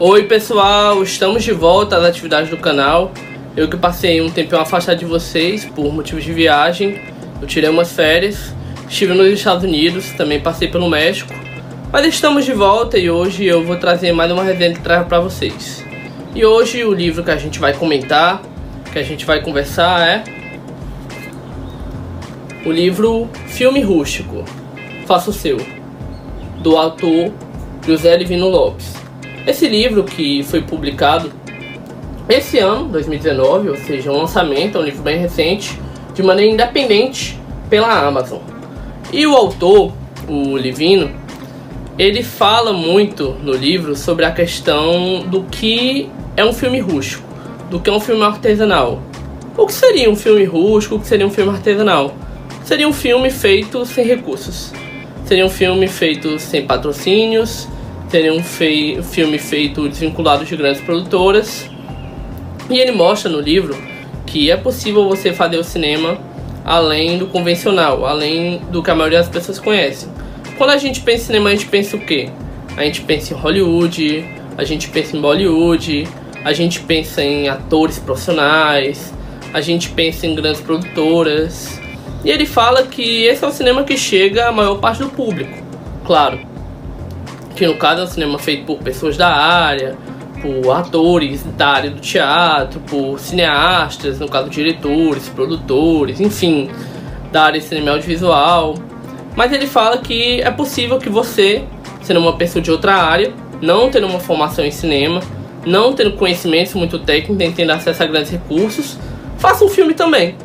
Oi pessoal, estamos de volta às atividades do canal. Eu que passei um tempinho afastado de vocês por motivos de viagem. Eu tirei umas férias, estive nos Estados Unidos, também passei pelo México. Mas estamos de volta e hoje eu vou trazer mais uma resenha de trás para vocês. E hoje o livro que a gente vai comentar, que a gente vai conversar é o livro Filme Rústico, Faça o Seu, do autor José Livino Lopes. Esse livro que foi publicado esse ano, 2019, ou seja, um lançamento, é um livro bem recente, de maneira independente pela Amazon. E o autor, o Livino, ele fala muito no livro sobre a questão do que é um filme rústico, do que é um filme artesanal. O que seria um filme rústico, o que seria um filme artesanal? Seria um filme feito sem recursos. Seria um filme feito sem patrocínios, seria um fei filme feito desvinculado de grandes produtoras. E ele mostra no livro que é possível você fazer o cinema além do convencional, além do que a maioria das pessoas conhece. Quando a gente pensa em cinema, a gente pensa o quê? A gente pensa em Hollywood, a gente pensa em Bollywood, a gente pensa em atores profissionais, a gente pensa em grandes produtoras. E ele fala que esse é o cinema que chega à maior parte do público, claro que no caso é um cinema feito por pessoas da área, por atores da área do teatro, por cineastas, no caso diretores, produtores, enfim, da área de cinema audiovisual. Mas ele fala que é possível que você, sendo uma pessoa de outra área, não tendo uma formação em cinema, não tendo conhecimentos muito técnicos, nem tendo acesso a grandes recursos, faça um filme também.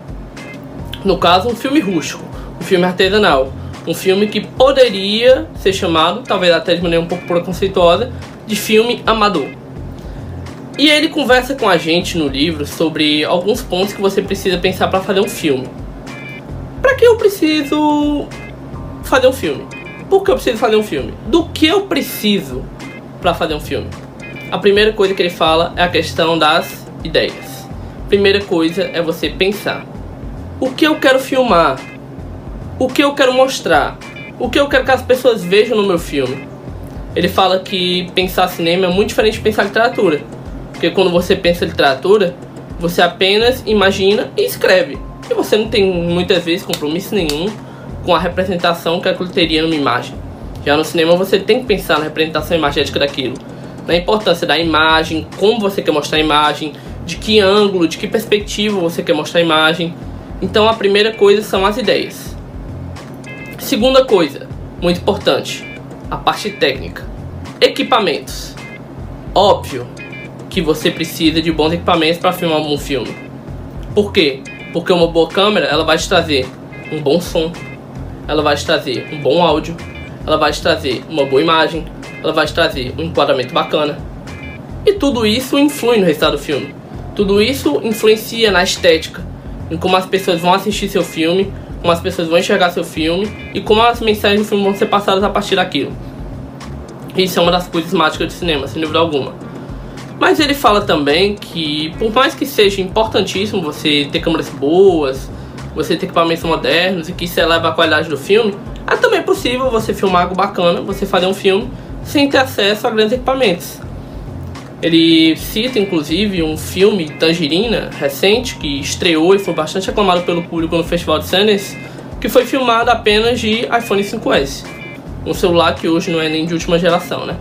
No caso, um filme rústico, um filme artesanal um filme que poderia ser chamado, talvez até de maneira um pouco preconceituosa, de filme amador. E ele conversa com a gente no livro sobre alguns pontos que você precisa pensar para fazer um filme. Para que eu preciso fazer um filme? Por que eu preciso fazer um filme? Do que eu preciso para fazer um filme? A primeira coisa que ele fala é a questão das ideias. Primeira coisa é você pensar: o que eu quero filmar? O que eu quero mostrar, o que eu quero que as pessoas vejam no meu filme. Ele fala que pensar cinema é muito diferente de pensar literatura, porque quando você pensa literatura, você apenas imagina e escreve, e você não tem muitas vezes compromisso nenhum com a representação que aquilo teria numa imagem. Já no cinema você tem que pensar na representação imagética daquilo, na importância da imagem, como você quer mostrar a imagem, de que ângulo, de que perspectiva você quer mostrar a imagem. Então a primeira coisa são as ideias. Segunda coisa, muito importante, a parte técnica. Equipamentos. Óbvio que você precisa de bons equipamentos para filmar um filme. Por quê? Porque uma boa câmera ela vai te trazer um bom som, ela vai te trazer um bom áudio, ela vai te trazer uma boa imagem, ela vai te trazer um enquadramento bacana. E tudo isso influi no resultado do filme. Tudo isso influencia na estética, em como as pessoas vão assistir seu filme como as pessoas vão enxergar seu filme e como as mensagens do filme vão ser passadas a partir daquilo. Isso é uma das coisas mágicas do cinema, sem dúvida alguma. Mas ele fala também que, por mais que seja importantíssimo você ter câmeras boas, você ter equipamentos modernos e que isso eleva a qualidade do filme, é também possível você filmar algo bacana, você fazer um filme sem ter acesso a grandes equipamentos. Ele cita inclusive um filme Tangerina recente que estreou e foi bastante aclamado pelo público no Festival de Sundance, que foi filmado apenas de iPhone 5S, um celular que hoje não é nem de última geração, né?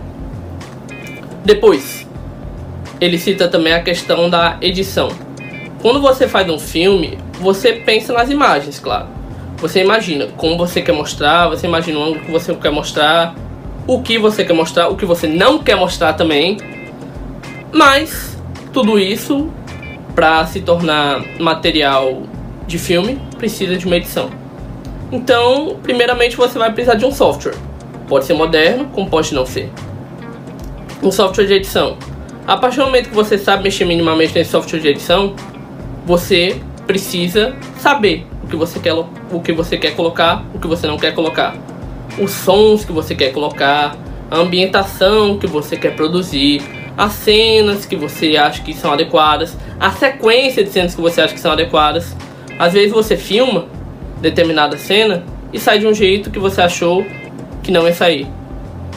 Depois, ele cita também a questão da edição. Quando você faz um filme, você pensa nas imagens, claro. Você imagina como você quer mostrar, você imagina o ângulo que você quer mostrar, o que você quer mostrar, o que você não quer mostrar também mas tudo isso para se tornar material de filme precisa de uma edição. Então, primeiramente você vai precisar de um software. Pode ser moderno, como pode não ser. Um software de edição. A partir do momento que você sabe mexer minimamente nesse software de edição, você precisa saber o que você quer, o que você quer colocar, o que você não quer colocar. Os sons que você quer colocar, a ambientação que você quer produzir, as cenas que você acha que são adequadas, a sequência de cenas que você acha que são adequadas. Às vezes você filma determinada cena e sai de um jeito que você achou que não ia sair.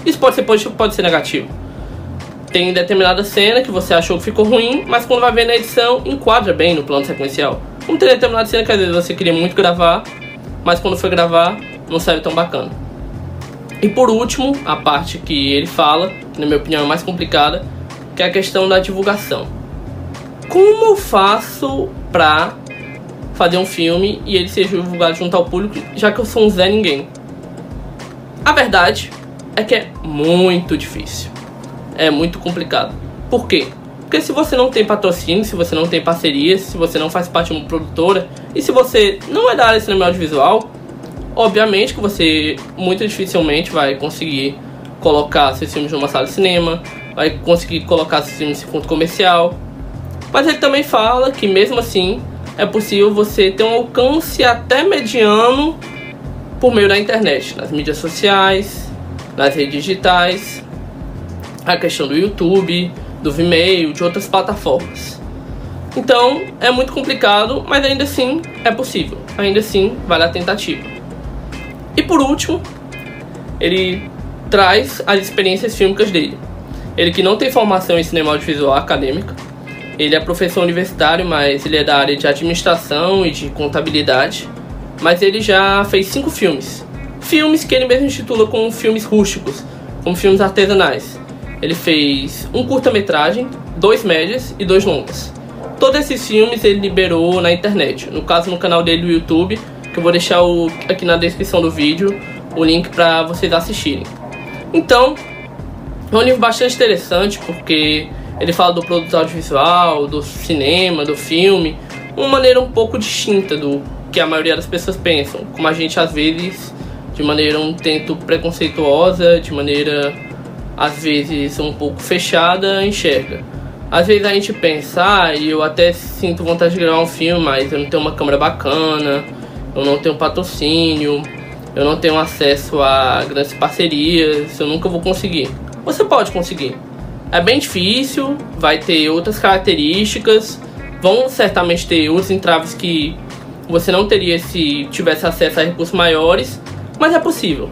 Isso pode ser positivo, pode ser negativo. tem determinada cena que você achou que ficou ruim, mas quando vai ver na edição, enquadra bem no plano sequencial. Como tem determinada cena que às vezes você queria muito gravar, mas quando foi gravar, não saiu tão bacana. E por último, a parte que ele fala, que na minha opinião é mais complicada, que é a questão da divulgação. Como eu faço pra fazer um filme e ele seja divulgado junto ao público, já que eu sou um Zé Ninguém? A verdade é que é muito difícil. É muito complicado. Por quê? Porque se você não tem patrocínio, se você não tem parcerias, se você não faz parte de uma produtora e se você não é da área de cinema audiovisual, obviamente que você muito dificilmente vai conseguir colocar seus filmes numa sala de cinema, vai conseguir colocar seus filmes em circuito comercial. Mas ele também fala que mesmo assim é possível você ter um alcance até mediano por meio da internet, nas mídias sociais, nas redes digitais, a questão do YouTube, do Vimeo, de outras plataformas. Então é muito complicado, mas ainda assim é possível, ainda assim vale a tentativa. E por último, ele traz as experiências fílmicas dele. Ele que não tem formação em cinema audiovisual acadêmica, ele é professor universitário, mas ele é da área de administração e de contabilidade mas ele já fez cinco filmes. Filmes que ele mesmo intitula como filmes rústicos, como filmes artesanais. Ele fez um curta-metragem, dois médias e dois longas. Todos esses filmes ele liberou na internet, no caso no canal dele do YouTube, que eu vou deixar o, aqui na descrição do vídeo o link para vocês assistirem. Então, é um livro bastante interessante porque ele fala do produto audiovisual, do cinema, do filme, uma maneira um pouco distinta do que a maioria das pessoas pensam, como a gente às vezes de maneira um tanto preconceituosa, de maneira às vezes um pouco fechada, enxerga. Às vezes a gente pensa, ah, eu até sinto vontade de gravar um filme, mas eu não tenho uma câmera bacana, eu não tenho patrocínio, eu não tenho acesso a grandes parcerias, eu nunca vou conseguir. Você pode conseguir. É bem difícil, vai ter outras características, vão certamente ter outros entraves que você não teria se tivesse acesso a recursos maiores, mas é possível.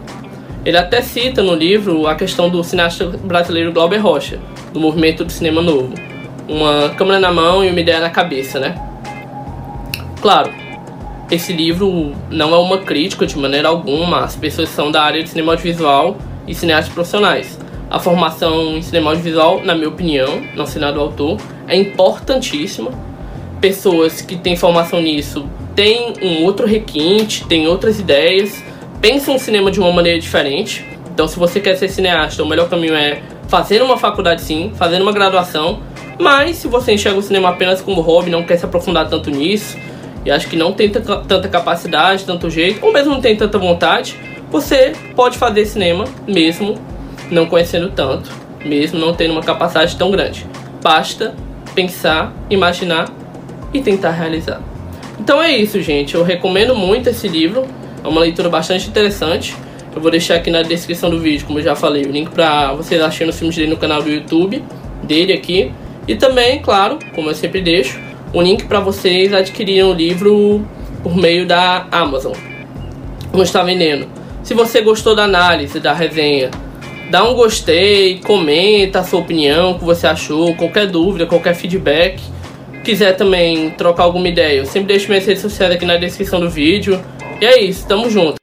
Ele até cita no livro a questão do cineasta brasileiro Glauber Rocha, do movimento do cinema novo. Uma câmera na mão e uma ideia na cabeça, né? Claro, esse livro não é uma crítica de maneira alguma às pessoas são da área de cinema audiovisual e cineastas profissionais. A formação em cinema audiovisual, na minha opinião, não sei do autor, é importantíssima. Pessoas que têm formação nisso tem um outro requinte, tem outras ideias, pensa um cinema de uma maneira diferente. Então, se você quer ser cineasta, o melhor caminho é fazer uma faculdade sim, fazer uma graduação. Mas se você enxerga o cinema apenas como hobby, não quer se aprofundar tanto nisso, e acha que não tem tanta capacidade, tanto jeito, ou mesmo não tem tanta vontade, você pode fazer cinema mesmo não conhecendo tanto, mesmo não tendo uma capacidade tão grande. Basta pensar, imaginar e tentar realizar. Então é isso, gente. Eu recomendo muito esse livro. É uma leitura bastante interessante. Eu vou deixar aqui na descrição do vídeo, como eu já falei, o link para vocês acharem os filmes dele no canal do YouTube dele aqui. E também, claro, como eu sempre deixo, o link para vocês adquirirem o livro por meio da Amazon. Não está vendendo. Se você gostou da análise, da resenha, dá um gostei, comenta a sua opinião, o que você achou, qualquer dúvida, qualquer feedback quiser também trocar alguma ideia, eu sempre deixo minhas redes sociais aqui na descrição do vídeo. E é isso, tamo junto.